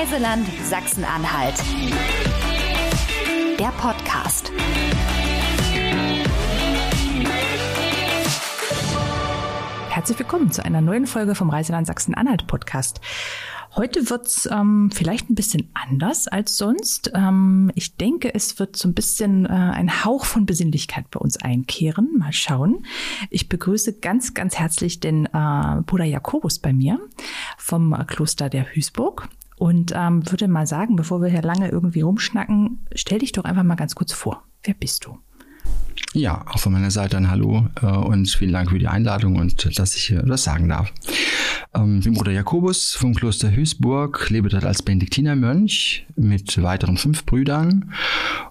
Reiseland Sachsen-Anhalt. Der Podcast. Herzlich willkommen zu einer neuen Folge vom Reiseland Sachsen-Anhalt Podcast. Heute wird's ähm, vielleicht ein bisschen anders als sonst. Ähm, ich denke, es wird so ein bisschen äh, ein Hauch von Besinnlichkeit bei uns einkehren. Mal schauen. Ich begrüße ganz, ganz herzlich den äh, Bruder Jakobus bei mir vom Kloster der Hüßburg. Und ähm, würde mal sagen, bevor wir hier lange irgendwie rumschnacken, stell dich doch einfach mal ganz kurz vor. Wer bist du? Ja, auch von meiner Seite ein Hallo äh, und vielen Dank für die Einladung und dass ich hier was sagen darf. Ähm, ich bin Bruder Jakobus vom Kloster Hüßburg, lebe dort als Benediktinermönch mit weiteren fünf Brüdern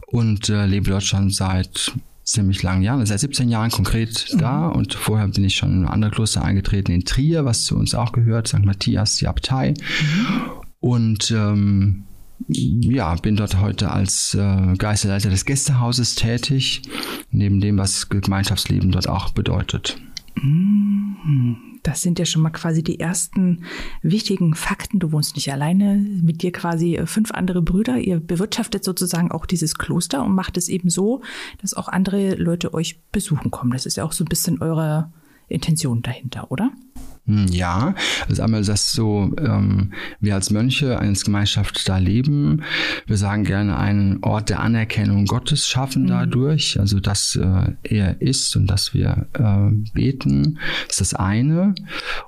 und äh, lebe dort schon seit ziemlich langen Jahren, seit 17 Jahren konkret mhm. da und vorher bin ich schon in ein anderes Kloster eingetreten in Trier, was zu uns auch gehört, St. Matthias, die Abtei. Mhm. Und ähm, ja, bin dort heute als äh, Geisterleiter des Gästehauses tätig, neben dem, was Gemeinschaftsleben dort auch bedeutet. Mhm. Das sind ja schon mal quasi die ersten wichtigen Fakten. Du wohnst nicht alleine, mit dir quasi äh, fünf andere Brüder. Ihr bewirtschaftet sozusagen auch dieses Kloster und macht es eben so, dass auch andere Leute euch besuchen kommen. Das ist ja auch so ein bisschen eure Intention dahinter, oder? Hm, ja, also einmal das so, ähm, wir als Mönche als Gemeinschaft da leben. Wir sagen gerne einen Ort der Anerkennung Gottes schaffen mhm. dadurch, also dass äh, er ist und dass wir äh, beten, ist das eine.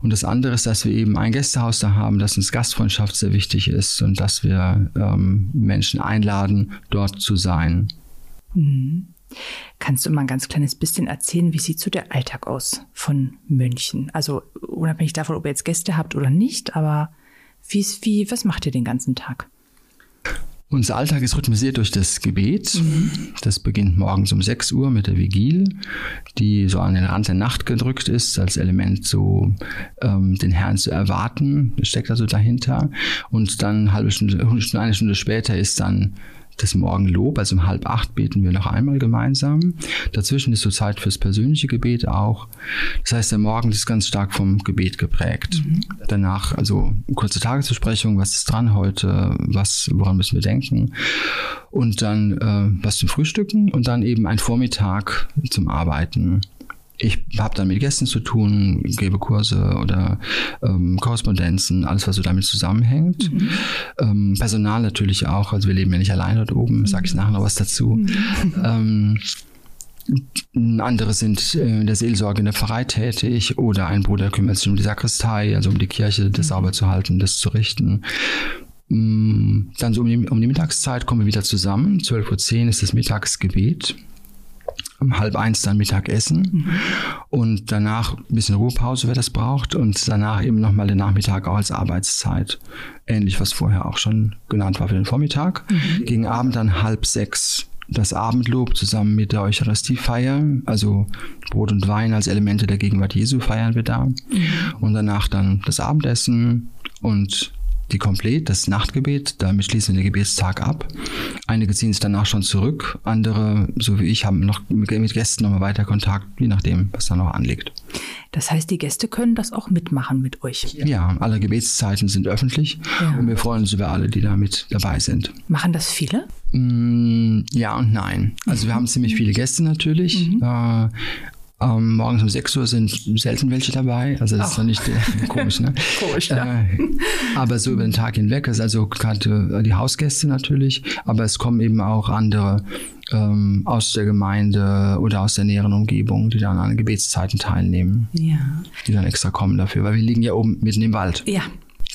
Und das andere ist, dass wir eben ein Gästehaus da haben, dass uns Gastfreundschaft sehr wichtig ist und dass wir ähm, Menschen einladen, dort zu sein. Mhm. Kannst du mal ein ganz kleines bisschen erzählen, wie sieht so der Alltag aus von Mönchen? Also unabhängig davon, ob ihr jetzt Gäste habt oder nicht, aber wie, wie, was macht ihr den ganzen Tag? Unser Alltag ist rhythmisiert durch das Gebet. Mhm. Das beginnt morgens um 6 Uhr mit der Vigil, die so an den Rand der Nacht gedrückt ist, als Element so ähm, den Herrn zu erwarten, steckt also dahinter. Und dann eine halbe Stunde, eine Stunde später ist dann das Morgenlob, also um halb acht beten wir noch einmal gemeinsam. Dazwischen ist so Zeit fürs persönliche Gebet auch. Das heißt, der Morgen ist ganz stark vom Gebet geprägt. Mhm. Danach also kurze Tagesbesprechung, was ist dran heute, was, woran müssen wir denken. Und dann äh, was zum Frühstücken und dann eben ein Vormittag zum Arbeiten ich habe dann mit Gästen zu tun, gebe Kurse oder ähm, Korrespondenzen, alles, was so damit zusammenhängt. Mhm. Ähm, Personal natürlich auch, also wir leben ja nicht allein dort oben, mhm. sage ich nachher noch was dazu. Mhm. Ähm, andere sind in der Seelsorge in der Pfarrei tätig oder ein Bruder kümmert sich um die Sakristei, also um die Kirche, das mhm. sauber zu halten, das zu richten. Mm, dann so um die, um die Mittagszeit kommen wir wieder zusammen. 12.10 Uhr ist das Mittagsgebet um halb eins dann Mittagessen mhm. und danach ein bisschen Ruhepause, wer das braucht und danach eben nochmal den Nachmittag auch als Arbeitszeit. Ähnlich, was vorher auch schon genannt war für den Vormittag. Mhm. Gegen Abend dann halb sechs das Abendlob zusammen mit der Eucharistiefeier, also Brot und Wein als Elemente der Gegenwart Jesu feiern wir da. Mhm. Und danach dann das Abendessen und die komplett, das Nachtgebet, damit schließen wir den Gebetstag ab. Einige ziehen es danach schon zurück, andere, so wie ich, haben noch mit Gästen nochmal weiter Kontakt, je nachdem, was da noch anliegt. Das heißt, die Gäste können das auch mitmachen mit euch? Ja, alle Gebetszeiten sind öffentlich ja. und wir freuen uns über alle, die da mit dabei sind. Machen das viele? Mm, ja und nein. Also wir haben ziemlich viele Gäste natürlich. Mhm. Äh, ähm, morgens um 6 Uhr sind selten welche dabei. Also das Ach. ist ja nicht äh, komisch, ne? komisch, ja. Äh, aber so über den Tag hinweg ist also gerade äh, die Hausgäste natürlich, aber es kommen eben auch andere ähm, aus der Gemeinde oder aus der näheren Umgebung, die dann an Gebetszeiten teilnehmen. Ja. Die dann extra kommen dafür, weil wir liegen ja oben mitten im Wald. Ja,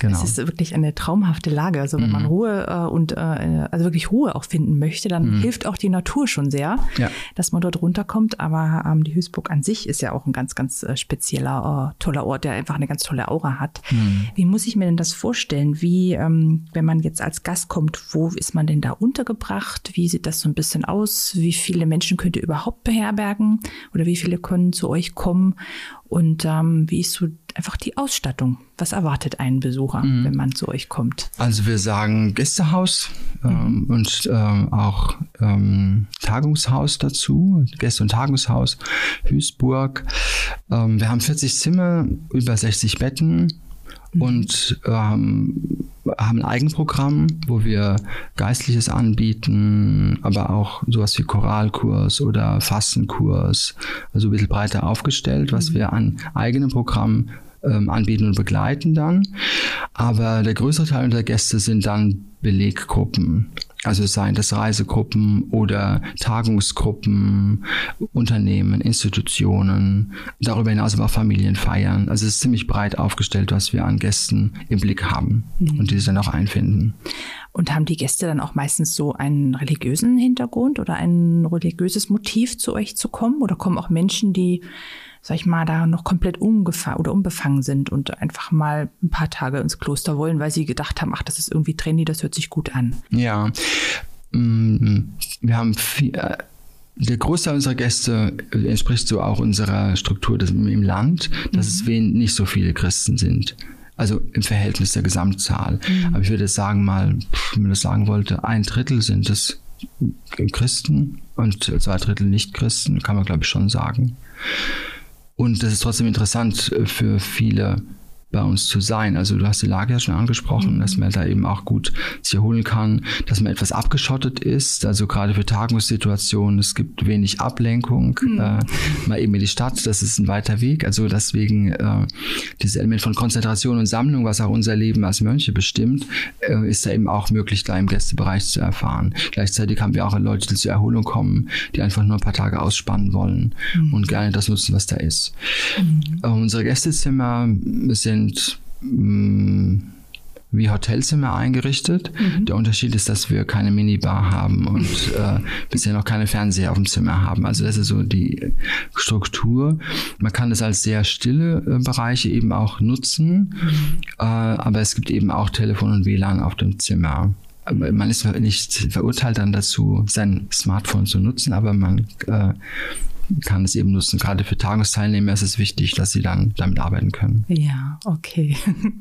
Genau. Es ist wirklich eine traumhafte Lage. Also wenn mhm. man Ruhe äh, und äh, also wirklich Ruhe auch finden möchte, dann mhm. hilft auch die Natur schon sehr, ja. dass man dort runterkommt. Aber ähm, die Hüßburg an sich ist ja auch ein ganz, ganz äh, spezieller, äh, toller Ort, der einfach eine ganz tolle Aura hat. Mhm. Wie muss ich mir denn das vorstellen? Wie, ähm, wenn man jetzt als Gast kommt, wo ist man denn da untergebracht? Wie sieht das so ein bisschen aus? Wie viele Menschen könnt ihr überhaupt beherbergen? Oder wie viele können zu euch kommen? Und ähm, wie ist so einfach die Ausstattung? Was erwartet einen Besucher, mhm. wenn man zu euch kommt? Also wir sagen Gästehaus ähm, mhm. und ähm, auch ähm, Tagungshaus dazu, Gäste- und Tagungshaus, Hüßburg. Ähm, wir haben 40 Zimmer, über 60 Betten mhm. und ähm, haben ein Eigenprogramm, wo wir Geistliches anbieten, aber auch sowas wie Choralkurs oder Fastenkurs, also ein bisschen breiter aufgestellt, was mhm. wir an eigenem Programm ähm, anbieten und begleiten dann. Aber der größere Teil der Gäste sind dann Beleggruppen. Also seien das Reisegruppen oder Tagungsgruppen, Unternehmen, Institutionen, darüber hinaus aber auch Familienfeiern. Also es ist ziemlich breit aufgestellt, was wir an Gästen im Blick haben mhm. und die sich dann auch einfinden. Und haben die Gäste dann auch meistens so einen religiösen Hintergrund oder ein religiöses Motiv zu euch zu kommen? Oder kommen auch Menschen, die sag ich mal, da noch komplett oder unbefangen sind und einfach mal ein paar Tage ins Kloster wollen, weil sie gedacht haben, ach, das ist irgendwie trendy, das hört sich gut an. Ja, mm, wir haben viel, äh, der Großteil unserer Gäste entspricht so auch unserer Struktur im Land, dass mhm. es wen, nicht so viele Christen sind. Also im Verhältnis der Gesamtzahl. Mhm. Aber ich würde sagen mal, wenn man das sagen wollte, ein Drittel sind es Christen und zwei Drittel Nicht-Christen, kann man glaube ich schon sagen. Und das ist trotzdem interessant für viele bei uns zu sein. Also du hast die Lage ja schon angesprochen, mhm. dass man da eben auch gut sich erholen kann, dass man etwas abgeschottet ist, also gerade für Tagungssituationen, es gibt wenig Ablenkung, mhm. äh, mal eben in die Stadt, das ist ein weiter Weg, also deswegen äh, dieses Element von Konzentration und Sammlung, was auch unser Leben als Mönche bestimmt, äh, ist da eben auch möglich, da im Gästebereich zu erfahren. Gleichzeitig haben wir auch Leute, die zur Erholung kommen, die einfach nur ein paar Tage ausspannen wollen mhm. und gerne das nutzen, was da ist. Mhm. Äh, unsere Gästezimmer sind sind mh, mm, wie Hotelzimmer eingerichtet. Mhm. Der Unterschied ist, dass wir keine Minibar haben und äh, bisher noch keine Fernseher auf dem Zimmer haben. Also das ist so die Struktur. Man kann das als sehr stille äh, Bereiche eben auch nutzen, mhm. äh, aber es gibt eben auch Telefon und WLAN auf dem Zimmer. Man ist nicht verurteilt dann dazu, sein Smartphone zu nutzen, aber man äh, kann es eben nutzen. Gerade für Tagungsteilnehmer ist es wichtig, dass sie dann damit arbeiten können. Ja, okay.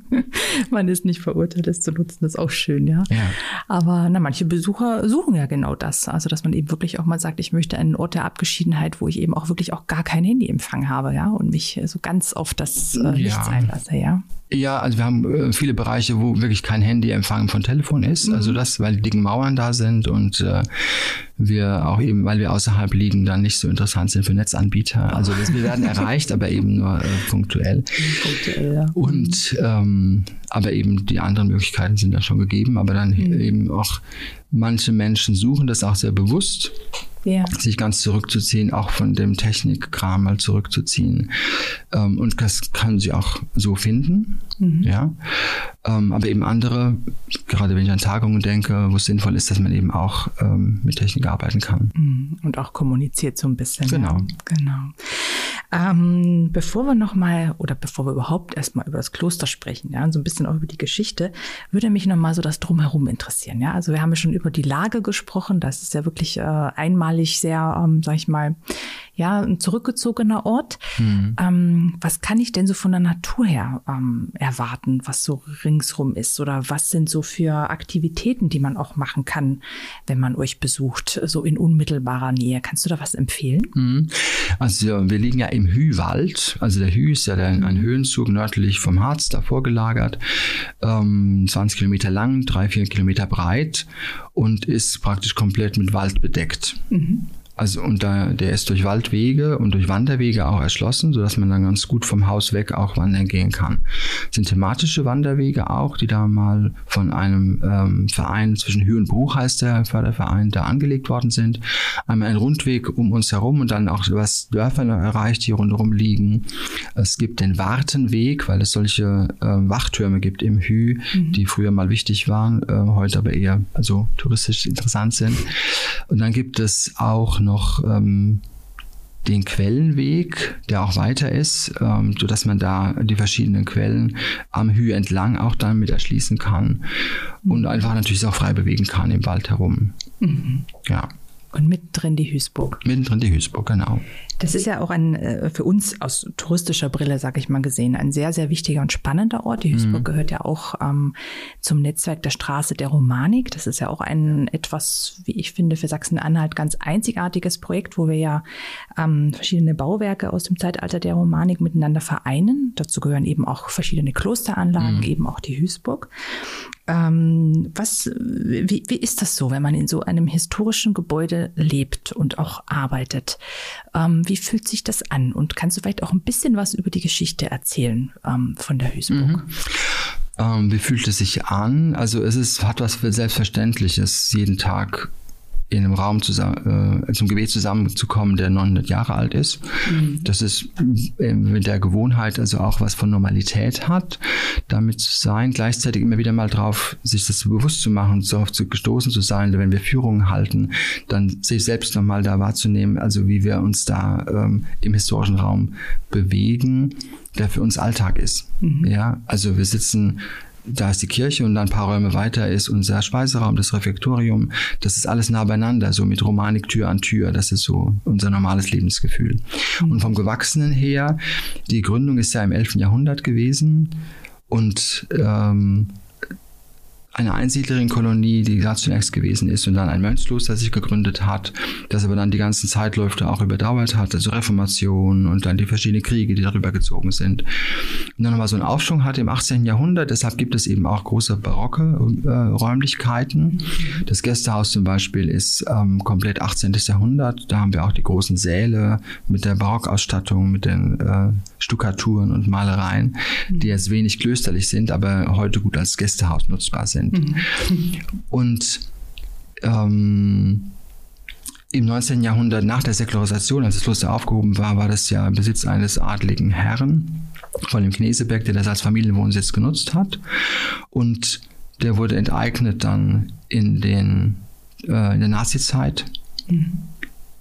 Man ist nicht verurteilt, es zu nutzen, das ist auch schön, ja. ja. Aber na, manche Besucher suchen ja genau das. Also, dass man eben wirklich auch mal sagt, ich möchte einen Ort der Abgeschiedenheit, wo ich eben auch wirklich auch gar kein Handyempfang habe, ja, und mich so ganz auf das äh, Licht ja. sein lasse, ja. Ja, also wir haben äh, viele Bereiche, wo wirklich kein Handyempfang von Telefon ist. Mhm. Also das, weil die dicken Mauern da sind und äh, wir auch eben, weil wir außerhalb liegen, dann nicht so interessant sind für Netzanbieter. Also wir, wir werden erreicht, aber eben nur äh, punktuell. Punktuell, ja. Und ähm, aber eben die anderen Möglichkeiten sind da schon gegeben, aber dann mhm. eben auch manche Menschen suchen das auch sehr bewusst ja. sich ganz zurückzuziehen, auch von dem Technikkram mal zurückzuziehen. Ähm, und das kann sie auch so finden. Mhm. Ja. Ähm, aber eben andere, gerade wenn ich an Tagungen denke, wo es sinnvoll ist, dass man eben auch ähm, mit Technik arbeiten kann. Mhm. Und auch kommuniziert so ein bisschen. Genau. Ja. Genau. Ähm, bevor wir nochmal oder bevor wir überhaupt erstmal über das Kloster sprechen, ja, so ein bisschen auch über die Geschichte, würde mich nochmal so das Drumherum interessieren. Ja, also wir haben ja schon über die Lage gesprochen. Das ist ja wirklich äh, einmalig sehr, ähm, sag ich mal, ja, ein zurückgezogener Ort. Mhm. Ähm, was kann ich denn so von der Natur her ähm, erwarten, was so ringsrum ist? Oder was sind so für Aktivitäten, die man auch machen kann, wenn man euch besucht, so in unmittelbarer Nähe? Kannst du da was empfehlen? Mhm. Also wir liegen ja im Hüwald. Also der Hü ist ja der, ein Höhenzug nördlich vom Harz, davor gelagert. Ähm, 20 Kilometer lang, drei, vier Kilometer breit und ist praktisch komplett mit Wald bedeckt. Mhm. Also und da, der ist durch Waldwege und durch Wanderwege auch erschlossen, sodass man dann ganz gut vom Haus weg auch wandern gehen kann. Es sind thematische Wanderwege auch, die da mal von einem ähm, Verein zwischen Hü und Bruch heißt der Förderverein, da angelegt worden sind. Einmal ein Rundweg um uns herum und dann auch was Dörfer erreicht, die rundherum liegen. Es gibt den Wartenweg, weil es solche äh, Wachtürme gibt im Hü, mhm. die früher mal wichtig waren, äh, heute aber eher also touristisch interessant sind. Und dann gibt es auch noch ähm, den Quellenweg, der auch weiter ist, ähm, so dass man da die verschiedenen Quellen am Hü entlang auch dann mit erschließen kann und mhm. einfach natürlich auch frei bewegen kann im Wald herum. Mhm. Ja. Und mittendrin die Hüßburg. Mittendrin die Hüßburg, genau. Das ist ja auch ein äh, für uns aus touristischer Brille, sage ich mal gesehen, ein sehr, sehr wichtiger und spannender Ort. Die Hüßburg mhm. gehört ja auch ähm, zum Netzwerk der Straße der Romanik. Das ist ja auch ein etwas, wie ich finde, für Sachsen-Anhalt ganz einzigartiges Projekt, wo wir ja ähm, verschiedene Bauwerke aus dem Zeitalter der Romanik miteinander vereinen. Dazu gehören eben auch verschiedene Klosteranlagen, mhm. eben auch die Hüßburg. Ähm, was, wie, wie ist das so, wenn man in so einem historischen Gebäude lebt und auch arbeitet? Ähm, wie fühlt sich das an? Und kannst du vielleicht auch ein bisschen was über die Geschichte erzählen ähm, von der Hüßburg? Mhm. Ähm, wie fühlt es sich an? Also es ist, hat was Selbstverständliches, jeden Tag in einem Raum zusammen, äh, zum Gebet zusammenzukommen, der 900 Jahre alt ist. Mhm. Das ist äh, mit der Gewohnheit also auch was von Normalität hat, damit zu sein, gleichzeitig immer wieder mal drauf, sich das bewusst zu machen, so oft zu gestoßen zu sein, wenn wir Führungen halten, dann sich selbst nochmal da wahrzunehmen, also wie wir uns da ähm, im historischen Raum bewegen, der für uns Alltag ist. Mhm. Ja, also wir sitzen da ist die Kirche und dann ein paar Räume weiter ist unser Speiseraum, das Refektorium. Das ist alles nah beieinander, so mit Romanik Tür an Tür. Das ist so unser normales Lebensgefühl. Mhm. Und vom Gewachsenen her, die Gründung ist ja im 11. Jahrhundert gewesen und ähm, eine Einsiedlerin-Kolonie, die da zunächst gewesen ist und dann ein Mönchskloster sich gegründet hat, das aber dann die ganzen Zeitläufe auch überdauert hat, also Reformation und dann die verschiedenen Kriege, die darüber gezogen sind. Und dann nochmal so einen Aufschwung hatte im 18. Jahrhundert, deshalb gibt es eben auch große barocke äh, Räumlichkeiten. Das Gästehaus zum Beispiel ist ähm, komplett 18. Jahrhundert, da haben wir auch die großen Säle mit der Barockausstattung, mit den äh, Stuckaturen und Malereien, die jetzt wenig klösterlich sind, aber heute gut als Gästehaus nutzbar sind sind. Mhm. Und ähm, im 19. Jahrhundert nach der Säkularisation, als das Kloster aufgehoben war, war das ja Besitz eines adligen Herren von dem Kneseberg, der das als Familienwohnsitz genutzt hat. Und der wurde enteignet dann in, den, äh, in der Nazi-Zeit. Mhm.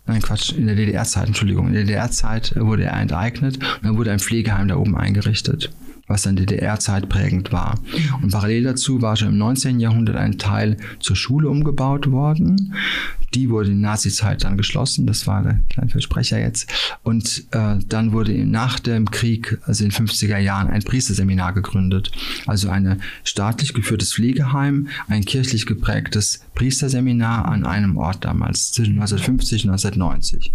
Nein, Quatsch, in der DDR-Zeit, Entschuldigung. In der DDR-Zeit wurde er enteignet und dann wurde ein Pflegeheim da oben eingerichtet was dann DDR-Zeit prägend war. Und parallel dazu war schon im 19. Jahrhundert ein Teil zur Schule umgebaut worden. Die wurde in Nazi-Zeit dann geschlossen. Das war der kleine Versprecher jetzt. Und äh, dann wurde nach dem Krieg, also in den 50er Jahren, ein Priesterseminar gegründet. Also ein staatlich geführtes Pflegeheim, ein kirchlich geprägtes Priesterseminar an einem Ort damals, zwischen 1950 und 1990.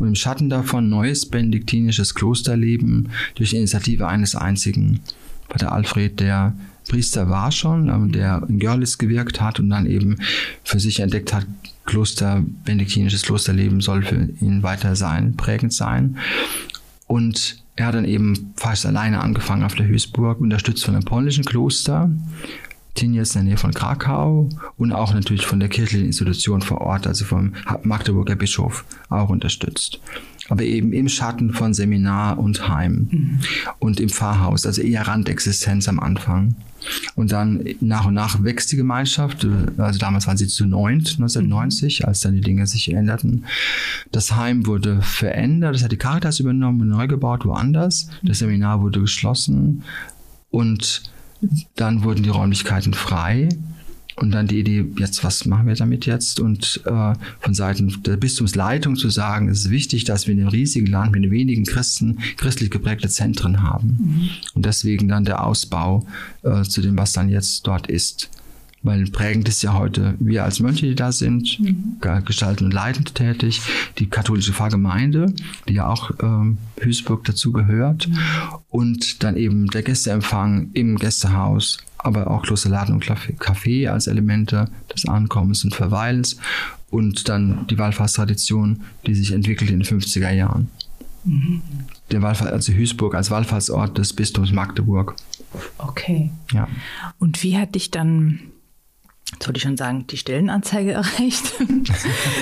Und im Schatten davon neues benediktinisches Klosterleben durch die Initiative eines einzigen, Pater Alfred, der Priester war schon, ähm, der in Görlitz gewirkt hat und dann eben für sich entdeckt hat, Kloster, benediktinisches Klosterleben soll für ihn weiter sein, prägend sein. Und er hat dann eben fast alleine angefangen auf der Höchstburg, unterstützt von einem polnischen Kloster, Tinjes in der Nähe von Krakau und auch natürlich von der kirchlichen Institution vor Ort, also vom Magdeburger Bischof, auch unterstützt aber eben im Schatten von Seminar und Heim mhm. und im Pfarrhaus, also eher Randexistenz am Anfang. Und dann nach und nach wächst die Gemeinschaft. Also damals waren sie zu neunt, 1990, mhm. als dann die Dinge sich änderten. Das Heim wurde verändert, das hat die Caritas übernommen und neu gebaut woanders. Das Seminar wurde geschlossen und dann wurden die Räumlichkeiten frei. Und dann die Idee, jetzt, was machen wir damit jetzt? Und äh, von Seiten der Bistumsleitung zu sagen, es ist wichtig, dass wir in dem riesigen Land mit wenigen Christen christlich geprägte Zentren haben. Mhm. Und deswegen dann der Ausbau äh, zu dem, was dann jetzt dort ist. Weil prägend ist ja heute, wir als Mönche, die da sind, mhm. gestalten und leitend tätig, die katholische Pfarrgemeinde, die ja auch ähm, Hüßburg dazu gehört, mhm. und dann eben der Gästeempfang im Gästehaus, aber auch Klosterladen und Café als Elemente des Ankommens und Verweilens und dann die Wallfahrtstradition, die sich entwickelt in den 50er Jahren. Mhm. Der Wallfahrt, also Hüßburg als Wallfahrtsort des Bistums Magdeburg. Okay. Ja. Und wie hat dich dann jetzt wollte ich schon sagen, die Stellenanzeige erreicht,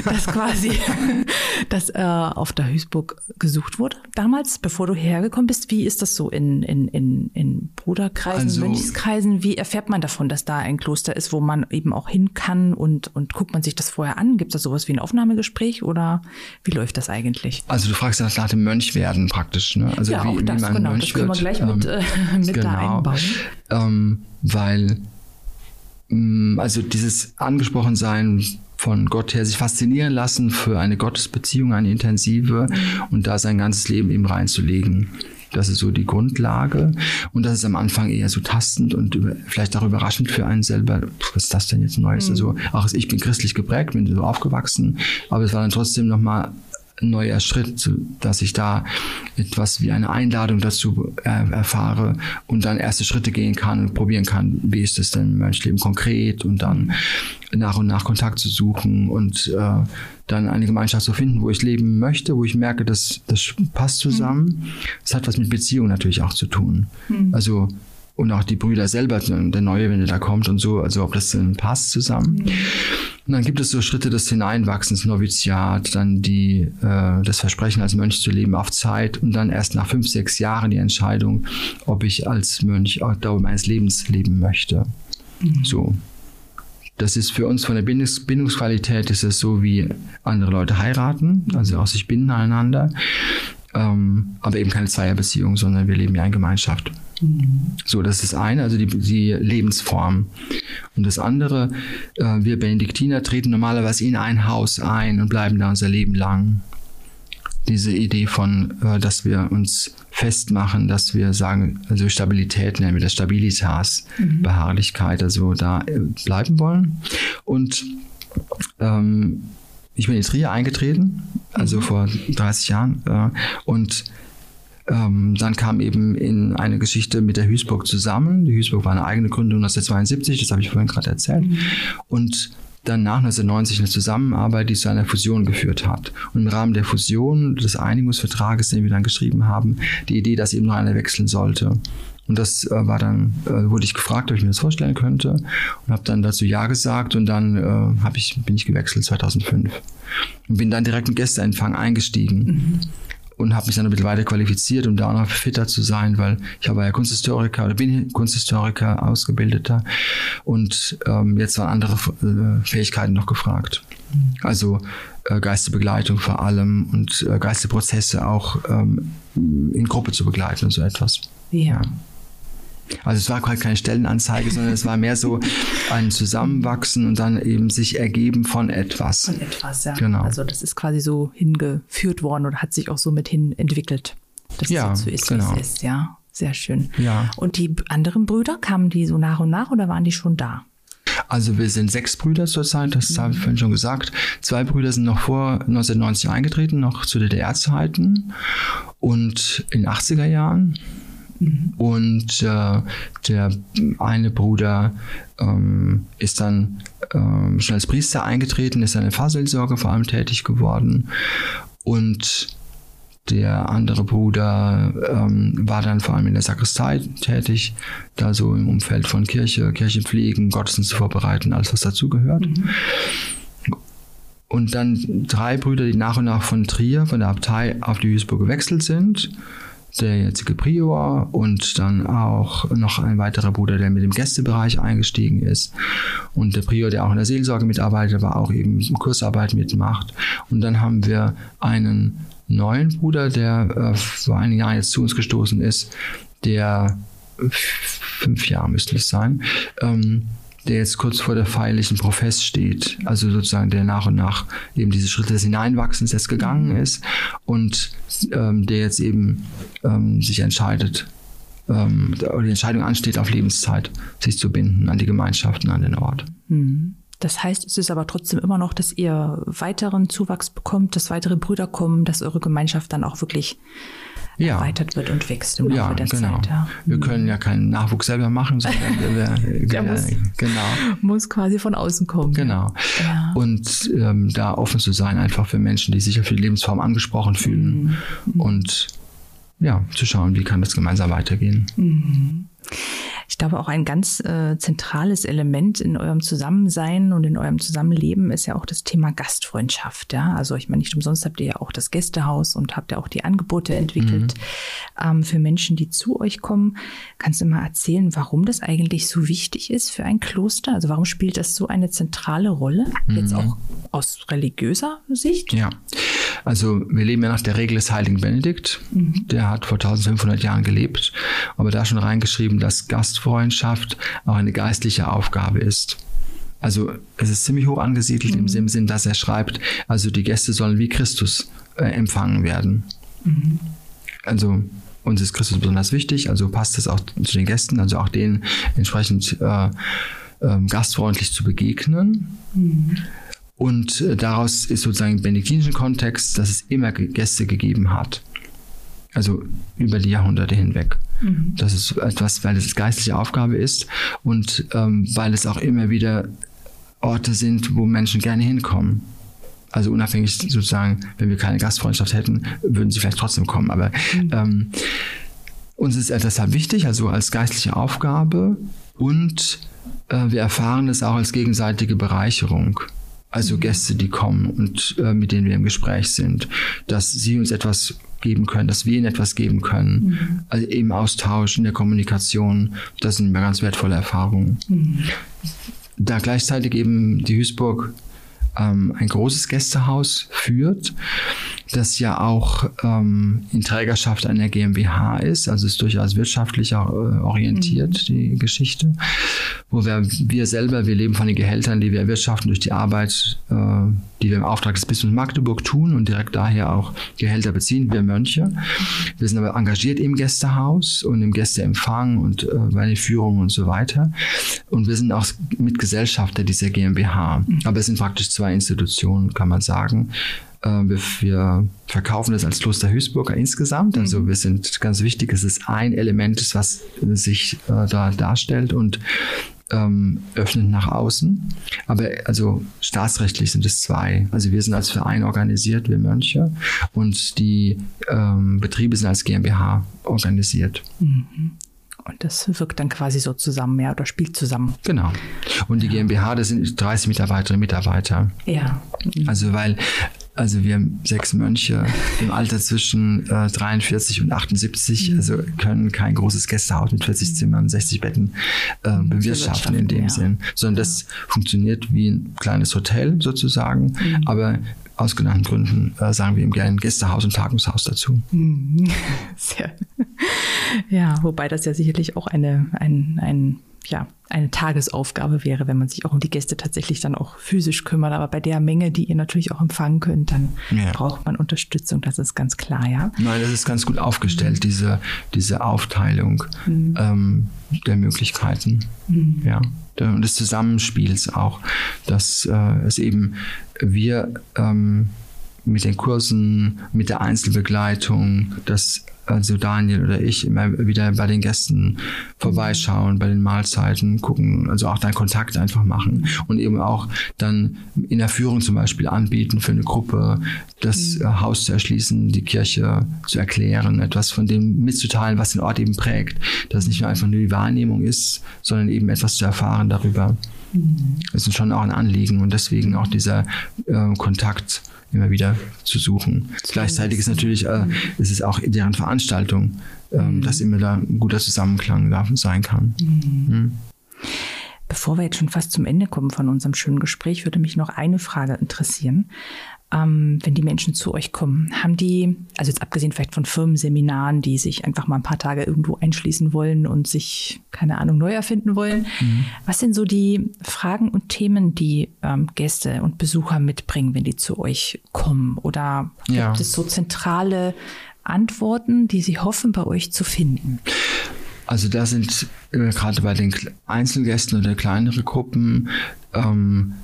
dass quasi dass äh, auf der Hüßburg gesucht wurde damals, bevor du hergekommen bist. Wie ist das so in, in, in, in Bruderkreisen, also, Mönchskreisen? Wie erfährt man davon, dass da ein Kloster ist, wo man eben auch hin kann und, und guckt man sich das vorher an? Gibt es da sowas wie ein Aufnahmegespräch oder wie läuft das eigentlich? Also du fragst nach dem Mönchwerden praktisch, ne? Also ja, wie, auch das, wie man genau. Mönch das können wir gleich mit, äh, mit genau, da einbauen. Ähm, weil also dieses angesprochen sein von Gott her sich faszinieren lassen für eine Gottesbeziehung, eine intensive und da sein ganzes Leben eben reinzulegen. Das ist so die Grundlage. Und das ist am Anfang eher so tastend und über, vielleicht auch überraschend für einen selber. Was ist das denn jetzt Neues? Mhm. Also, auch ich bin christlich geprägt, bin so aufgewachsen, aber es war dann trotzdem nochmal neuer Schritt, dass ich da etwas wie eine Einladung dazu äh, erfahre und dann erste Schritte gehen kann und probieren kann, wie ist es denn im Menschenleben konkret und dann nach und nach Kontakt zu suchen und äh, dann eine Gemeinschaft zu finden, wo ich leben möchte, wo ich merke, dass das passt zusammen. Das hat was mit Beziehung natürlich auch zu tun. Mhm. Also und auch die Brüder selber, der Neue, wenn der da kommt und so, also ob das dann passt zusammen. Mhm. Und dann gibt es so Schritte des Hineinwachsens, Noviziat, dann die, äh, das Versprechen als Mönch zu leben auf Zeit und dann erst nach fünf, sechs Jahren die Entscheidung, ob ich als Mönch auch Dauer meines Lebens leben möchte. Mhm. So. Das ist für uns von der Bindungs Bindungsqualität ist es so wie andere Leute heiraten, also auch sich binden aneinander. Ähm, aber eben keine Zweierbeziehung, sondern wir leben ja in Gemeinschaft. So, das ist das eine, also die, die Lebensform. Und das andere, äh, wir Benediktiner treten normalerweise in ein Haus ein und bleiben da unser Leben lang. Diese Idee von, äh, dass wir uns festmachen, dass wir sagen, also Stabilität nennen wir das Stabilitas, mhm. Beharrlichkeit, also da äh, bleiben wollen. Und ähm, ich bin in Trier eingetreten, also mhm. vor 30 Jahren. Äh, und ähm, dann kam eben in eine Geschichte mit der Hüßburg zusammen. Die Hüßburg war eine eigene Gründung 1972, das habe ich vorhin gerade erzählt. Mhm. Und dann nach 1990 eine Zusammenarbeit, die zu einer Fusion geführt hat. Und im Rahmen der Fusion des Einigungsvertrages, den wir dann geschrieben haben, die Idee, dass eben noch einer wechseln sollte. Und das äh, war dann, äh, wurde ich gefragt, ob ich mir das vorstellen könnte und habe dann dazu Ja gesagt und dann äh, hab ich, bin ich gewechselt 2005 und bin dann direkt im Gästeempfang eingestiegen. Mhm und habe mich dann ein bisschen weiter qualifiziert, um da auch noch fitter zu sein, weil ich habe ja Kunsthistoriker oder bin Kunsthistoriker, Ausgebildeter und ähm, jetzt waren andere äh, Fähigkeiten noch gefragt. Also äh, Geisterbegleitung vor allem und äh, Geisterprozesse auch ähm, in Gruppe zu begleiten und so etwas. ja. Also es war halt keine Stellenanzeige, sondern es war mehr so ein Zusammenwachsen und dann eben sich ergeben von etwas. Von etwas, ja. Genau. Also das ist quasi so hingeführt worden oder hat sich auch so mit hin entwickelt. Dass ja, es so ist, genau. wie es ist, ja. Sehr schön. Ja. Und die anderen Brüder, kamen die so nach und nach oder waren die schon da? Also wir sind sechs Brüder zurzeit, das mhm. habe ich vorhin schon gesagt. Zwei Brüder sind noch vor 1990 eingetreten, noch zu DDR-Zeiten und in den 80er Jahren. Und äh, der eine Bruder ähm, ist dann ähm, schon als Priester eingetreten, ist dann in Fahrseelsorge vor allem tätig geworden. Und der andere Bruder ähm, war dann vor allem in der Sakristei tätig, da so im Umfeld von Kirche, Kirchenpflegen, Gottesdienst vorbereiten, alles was dazugehört. Und dann drei Brüder, die nach und nach von Trier, von der Abtei auf die Duisburg gewechselt sind der jetzige Prior und dann auch noch ein weiterer Bruder, der mit dem Gästebereich eingestiegen ist. Und der Prior, der auch in der Seelsorge mitarbeitet, aber auch eben Kursarbeit mitmacht. Und dann haben wir einen neuen Bruder, der äh, vor einigen Jahren jetzt zu uns gestoßen ist, der fünf Jahre müsste es sein, ähm, der jetzt kurz vor der feierlichen Profess steht, also sozusagen der nach und nach eben diese Schritte des Hineinwachsens jetzt gegangen ist und ähm, der jetzt eben ähm, sich entscheidet, ähm, oder die Entscheidung ansteht, auf Lebenszeit sich zu binden an die Gemeinschaften, an den Ort. Mhm. Das heißt, es ist aber trotzdem immer noch, dass ihr weiteren Zuwachs bekommt, dass weitere Brüder kommen, dass eure Gemeinschaft dann auch wirklich ja. erweitert wird und wächst im Laufe ja, der genau. Zeit. Ja. Wir können ja keinen Nachwuchs selber machen, sondern der muss, genau. muss quasi von außen kommen. Genau. Ja. Und ähm, da offen zu sein, einfach für Menschen, die sich für die Lebensform angesprochen fühlen mhm. und ja, zu schauen, wie kann das gemeinsam weitergehen. Mhm. Ich glaube, auch ein ganz äh, zentrales Element in eurem Zusammensein und in eurem Zusammenleben ist ja auch das Thema Gastfreundschaft. Ja? Also ich meine, nicht umsonst habt ihr ja auch das Gästehaus und habt ja auch die Angebote entwickelt mhm. ähm, für Menschen, die zu euch kommen. Kannst du mal erzählen, warum das eigentlich so wichtig ist für ein Kloster? Also warum spielt das so eine zentrale Rolle? Mhm. Jetzt auch aus religiöser Sicht? Ja, also wir leben ja nach der Regel des Heiligen Benedikt. Mhm. Der hat vor 1500 Jahren gelebt, aber da schon reingeschrieben, dass Gastfreundschaft auch eine geistliche Aufgabe ist. Also es ist ziemlich hoch angesiedelt mhm. im Sinn, dass er schreibt, also die Gäste sollen wie Christus äh, empfangen werden. Mhm. Also uns ist Christus besonders wichtig, also passt es auch zu den Gästen, also auch denen entsprechend äh, äh, gastfreundlich zu begegnen. Mhm. Und äh, daraus ist sozusagen im benediktinischen Kontext, dass es immer Gäste gegeben hat. Also über die Jahrhunderte hinweg. Mhm. Das ist etwas, weil es geistliche Aufgabe ist und ähm, weil es auch immer wieder Orte sind, wo Menschen gerne hinkommen. Also unabhängig sozusagen, wenn wir keine Gastfreundschaft hätten, würden sie vielleicht trotzdem kommen. Aber mhm. ähm, uns ist deshalb wichtig, also als geistliche Aufgabe und äh, wir erfahren es auch als gegenseitige Bereicherung also Gäste, die kommen und äh, mit denen wir im Gespräch sind, dass sie uns etwas geben können, dass wir ihnen etwas geben können. Mhm. Also im Austausch, in der Kommunikation, das sind mir ganz wertvolle Erfahrungen. Mhm. Da gleichzeitig eben die Hüßburg ähm, ein großes Gästehaus führt, das ja auch ähm, in Trägerschaft einer GmbH ist, also ist durchaus wirtschaftlich auch, äh, orientiert, mhm. die Geschichte, wo wir, wir selber, wir leben von den Gehältern, die wir erwirtschaften durch die Arbeit, äh, die wir im Auftrag des Bistums Magdeburg tun und direkt daher auch Gehälter beziehen, wir Mönche. Wir sind aber engagiert im Gästehaus und im Gästeempfang und äh, bei den Führungen und so weiter. Und wir sind auch Mitgesellschafter dieser GmbH. Mhm. Aber es sind praktisch zwei Institutionen, kann man sagen. Äh, wir, verkaufen das als Kloster Hüßburger insgesamt. Also mhm. wir sind ganz wichtig, es ist ein Element, was sich äh, da darstellt und ähm, öffnet nach außen. Aber also staatsrechtlich sind es zwei. Also wir sind als Verein organisiert, wir Mönche, und die ähm, Betriebe sind als GmbH organisiert. Mhm. Und das wirkt dann quasi so zusammen, ja, oder spielt zusammen. Genau. Und die GmbH, das sind 30 Mitarbeiterinnen und Mitarbeiter. Ja. Also weil also wir sechs Mönche im Alter zwischen äh, 43 und 78, mhm. also können kein großes Gästehaus mit 40 Zimmern, 60 Betten äh, bewirtschaften in dem ja. Sinn, sondern das funktioniert wie ein kleines Hotel sozusagen, mhm. aber aus genannten Gründen äh, sagen wir ihm gerne Gästehaus und Tagungshaus dazu. Mhm. Sehr. Ja, wobei das ja sicherlich auch eine, ein, ein ja, eine Tagesaufgabe wäre, wenn man sich auch um die Gäste tatsächlich dann auch physisch kümmert. Aber bei der Menge, die ihr natürlich auch empfangen könnt, dann ja. braucht man Unterstützung. Das ist ganz klar, ja. Nein, das ist ganz gut aufgestellt, mhm. diese, diese Aufteilung mhm. ähm, der Möglichkeiten. Mhm. Ja. Und des Zusammenspiels auch, dass äh, es eben wir ähm, mit den Kursen, mit der Einzelbegleitung, dass also Daniel oder ich immer wieder bei den Gästen vorbeischauen, bei den Mahlzeiten gucken, also auch dann Kontakt einfach machen und eben auch dann in der Führung zum Beispiel anbieten für eine Gruppe, das mhm. Haus zu erschließen, die Kirche zu erklären, etwas von dem mitzuteilen, was den Ort eben prägt, dass es nicht nur einfach nur die Wahrnehmung ist, sondern eben etwas zu erfahren darüber. Das ist schon auch ein Anliegen und deswegen auch dieser äh, Kontakt immer wieder zu suchen. Gleichzeitig ist natürlich, äh, ist es auch in deren Veranstaltung, äh, dass immer da ein guter Zusammenklang da sein kann. Mhm. Mhm. Bevor wir jetzt schon fast zum Ende kommen von unserem schönen Gespräch, würde mich noch eine Frage interessieren ähm, wenn die Menschen zu euch kommen? Haben die, also jetzt abgesehen vielleicht von Firmenseminaren, die sich einfach mal ein paar Tage irgendwo einschließen wollen und sich, keine Ahnung, neu erfinden wollen, mhm. was sind so die Fragen und Themen, die ähm, Gäste und Besucher mitbringen, wenn die zu euch kommen? Oder gibt ja. es so zentrale Antworten, die sie hoffen, bei euch zu finden? Also da sind äh, gerade bei den Einzelgästen oder kleinere Gruppen ähm,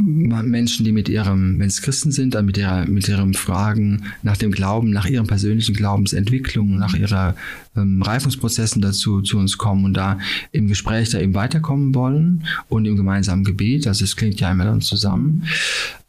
Menschen, die mit ihrem, wenn es Christen sind, dann mit, ihrer, mit ihren Fragen nach dem Glauben, nach ihren persönlichen Glaubensentwicklungen, nach ihrer ähm, Reifungsprozessen dazu zu uns kommen und da im Gespräch da eben weiterkommen wollen und im gemeinsamen Gebet, also es klingt ja immer dann zusammen.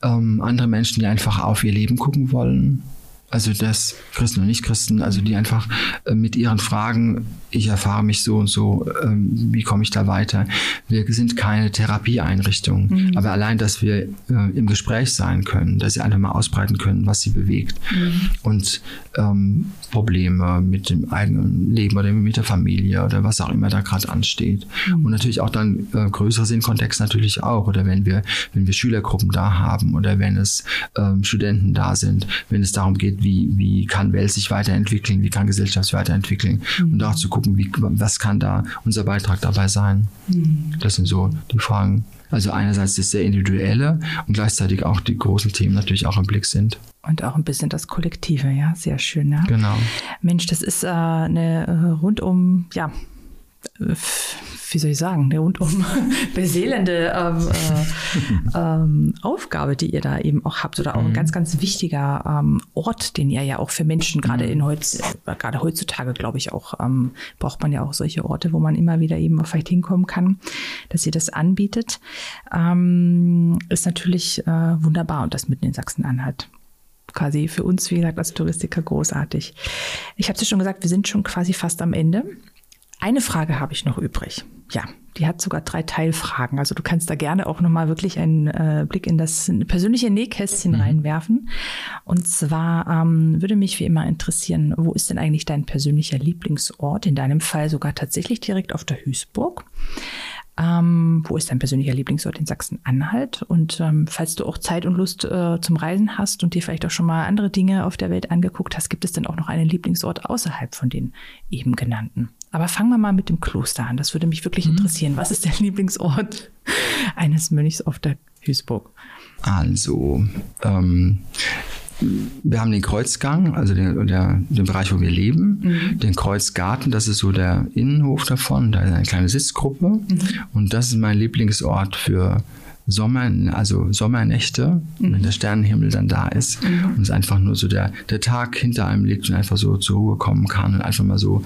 Ähm, andere Menschen, die einfach auf ihr Leben gucken wollen, also das Christen und Nicht-Christen, also die einfach äh, mit ihren Fragen, ich erfahre mich so und so, ähm, wie komme ich da weiter? Wir sind keine Therapieeinrichtung, mhm. aber allein, dass wir äh, im Gespräch sein können, dass sie einfach mal ausbreiten können, was sie bewegt mhm. und ähm, Probleme mit dem eigenen Leben oder mit der Familie oder was auch immer da gerade ansteht. Mhm. Und natürlich auch dann äh, größere Sinnkontext natürlich auch, oder wenn wir, wenn wir Schülergruppen da haben oder wenn es ähm, Studenten da sind, wenn es darum geht, wie, wie kann Welt sich weiterentwickeln, wie kann Gesellschaft sich weiterentwickeln mhm. und auch zu gucken, wie, was kann da unser Beitrag dabei sein. Mhm. Das sind so die Fragen, Also einerseits das sehr individuelle und gleichzeitig auch die großen Themen natürlich auch im Blick sind. Und auch ein bisschen das Kollektive, ja, sehr schön. Ja? Genau. Mensch, das ist äh, eine äh, rundum, ja, wie soll ich sagen, eine rundum beseelende ähm, äh, ähm, Aufgabe, die ihr da eben auch habt oder auch mhm. ein ganz, ganz wichtiger ähm, Ort, den ihr ja auch für Menschen gerade mhm. in heutz, äh, gerade heutzutage, glaube ich, auch ähm, braucht man ja auch solche Orte, wo man immer wieder eben vielleicht hinkommen kann, dass ihr das anbietet, ähm, ist natürlich äh, wunderbar und das mitten in Sachsen-Anhalt quasi für uns, wie gesagt, als Touristiker großartig. Ich habe es ja schon gesagt, wir sind schon quasi fast am Ende. Eine Frage habe ich noch übrig. Ja, die hat sogar drei Teilfragen. Also du kannst da gerne auch nochmal wirklich einen äh, Blick in das persönliche Nähkästchen mhm. reinwerfen. Und zwar ähm, würde mich wie immer interessieren, wo ist denn eigentlich dein persönlicher Lieblingsort? In deinem Fall sogar tatsächlich direkt auf der Hüßburg. Ähm, wo ist dein persönlicher Lieblingsort in Sachsen-Anhalt? Und ähm, falls du auch Zeit und Lust äh, zum Reisen hast und dir vielleicht auch schon mal andere Dinge auf der Welt angeguckt hast, gibt es denn auch noch einen Lieblingsort außerhalb von den eben genannten? Aber fangen wir mal mit dem Kloster an. Das würde mich wirklich mhm. interessieren. Was ist der Lieblingsort eines Mönchs auf der Hüßburg? Also, ähm, wir haben den Kreuzgang, also den, der, den Bereich, wo wir leben, mhm. den Kreuzgarten, das ist so der Innenhof davon, da ist eine kleine Sitzgruppe mhm. und das ist mein Lieblingsort für Sommer, also Sommernächte, mhm. wenn der Sternenhimmel dann da ist mhm. und es einfach nur so der, der Tag hinter einem liegt und einfach so zur Ruhe kommen kann und einfach mal so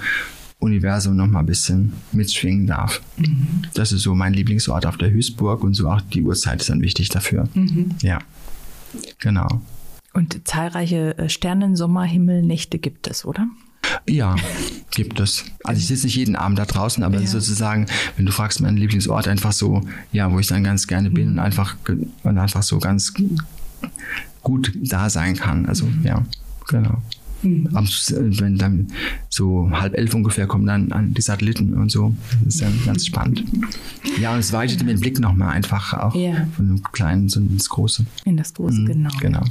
Universum noch mal ein bisschen mitschwingen darf. Mhm. Das ist so mein Lieblingsort auf der Hüßburg und so auch die Uhrzeit ist dann wichtig dafür. Mhm. Ja, genau. Und zahlreiche äh, Sternensommerhimmelnächte gibt es, oder? Ja, gibt es. Also ich sitze nicht jeden Abend da draußen, aber ja. sozusagen, wenn du fragst, mein Lieblingsort einfach so, ja, wo ich dann ganz gerne bin mhm. und einfach und einfach so ganz gut da sein kann. Also mhm. ja, genau. Mhm. Abends, wenn dann so halb elf ungefähr kommen dann die Satelliten und so. Das ist dann ganz spannend. Ja, und es weitet den Blick nochmal einfach auch ja. von dem Kleinen so ins Große. In das Große, mhm, genau. Genau.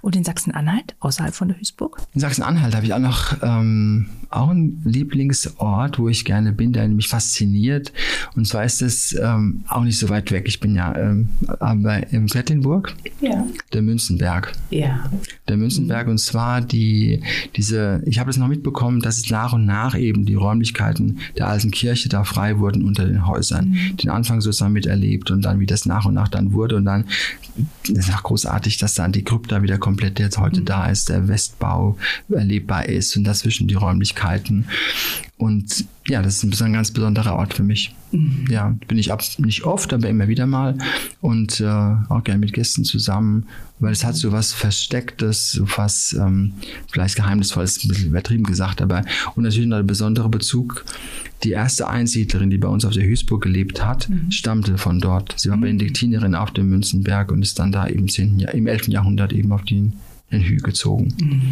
Und in Sachsen-Anhalt, außerhalb von der Hüßburg? In Sachsen-Anhalt habe ich auch noch ähm, auch einen Lieblingsort, wo ich gerne bin, der mich fasziniert. Und zwar ist es ähm, auch nicht so weit weg. Ich bin ja ähm, aber im Quedlinburg, ja. der Münzenberg. Ja. Der Münzenberg und zwar die diese. Ich habe es noch mitbekommen, dass es nach und nach eben die Räumlichkeiten der alten Kirche da frei wurden unter den Häusern. Mhm. Den Anfang sozusagen miterlebt und dann wie das nach und nach dann wurde und dann das ist auch großartig, dass dann die Krypta wieder komplett jetzt heute mhm. da ist, der Westbau erlebbar ist und dazwischen die Räumlichkeiten. Und ja, das ist ein ganz besonderer Ort für mich. Mhm. Ja, bin ich ab, nicht oft, aber immer wieder mal und äh, auch gerne mit Gästen zusammen, weil es hat so was Verstecktes, so was ähm, vielleicht Geheimnisvolles, ein bisschen übertrieben gesagt, aber und natürlich noch ein besonderer Bezug. Die erste Einsiedlerin, die bei uns auf der Hüßburg gelebt hat, mhm. stammte von dort. Sie war mhm. Benediktinerin auf dem Münzenberg und ist dann da eben im 11. Jahrhundert eben auf die in Hü gezogen. Mhm.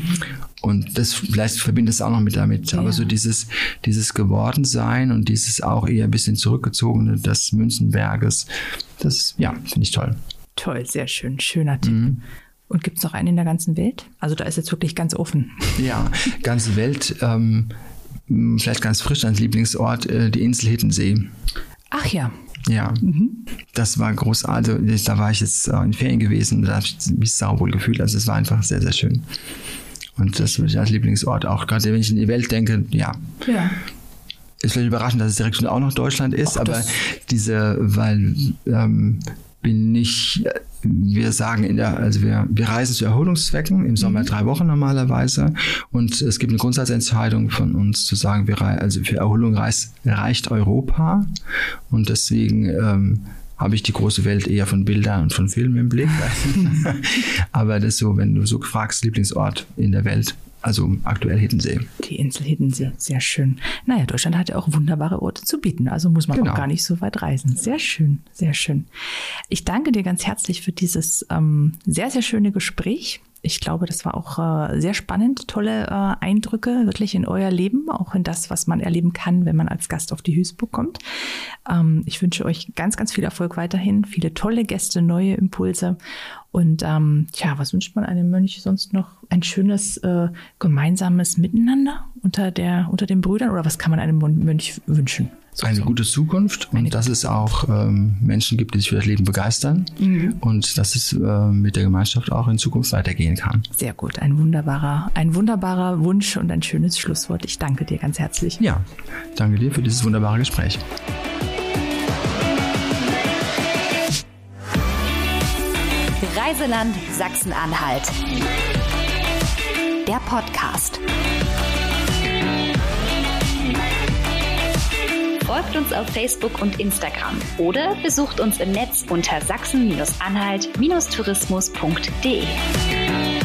Und das vielleicht verbindet es auch noch mit damit. Ja. Aber so dieses, dieses Gewordensein und dieses auch eher ein bisschen zurückgezogene des Münzenberges, das, ja, finde ich toll. Toll, sehr schön. Schöner Tipp. Mhm. Und gibt es noch einen in der ganzen Welt? Also da ist jetzt wirklich ganz offen. Ja, ganze Welt, ähm, vielleicht ganz frisch als Lieblingsort, äh, die Insel Hittensee. Ach ja, ja, mhm. das war großartig. Da war ich jetzt in Ferien gewesen, da habe ich mich sauwohl gefühlt. Also es war einfach sehr, sehr schön. Und das würde ich als Lieblingsort auch, gerade wenn ich in die Welt denke, ja. Ja. Ist vielleicht überraschend, dass es direkt schon auch noch Deutschland ist, Ach, aber diese, weil ähm, bin ich, wir sagen in der, also wir, wir reisen zu Erholungszwecken, im Sommer mhm. drei Wochen normalerweise. Und es gibt eine Grundsatzentscheidung von uns zu sagen, wir also für Erholung reist, reicht Europa. Und deswegen ähm, habe ich die große Welt eher von Bildern und von Filmen im Blick. Aber das ist so, wenn du so fragst, Lieblingsort in der Welt, also aktuell Hiddensee. Die Insel Hiddensee, sehr schön. Naja, Deutschland hat ja auch wunderbare Orte zu bieten, also muss man genau. auch gar nicht so weit reisen. Sehr schön, sehr schön. Ich danke dir ganz herzlich für dieses ähm, sehr, sehr schöne Gespräch. Ich glaube, das war auch äh, sehr spannend, tolle äh, Eindrücke wirklich in euer Leben, auch in das, was man erleben kann, wenn man als Gast auf die Hüßburg kommt. Ähm, ich wünsche euch ganz, ganz viel Erfolg weiterhin, viele tolle Gäste, neue Impulse und ähm, tja, was wünscht man einem Mönch sonst noch? Ein schönes äh, gemeinsames Miteinander unter der unter den Brüdern oder was kann man einem Mönch wünschen? so eine so. gute Zukunft und dass es auch ähm, Menschen gibt, die sich für das Leben begeistern mhm. und dass es äh, mit der Gemeinschaft auch in Zukunft weitergehen kann. Sehr gut, ein wunderbarer, ein wunderbarer Wunsch und ein schönes Schlusswort. Ich danke dir ganz herzlich. Ja, danke dir für dieses wunderbare Gespräch. Reiseland Sachsen-Anhalt. Der Podcast. Folgt uns auf Facebook und Instagram oder besucht uns im Netz unter sachsen-anhalt-tourismus.de.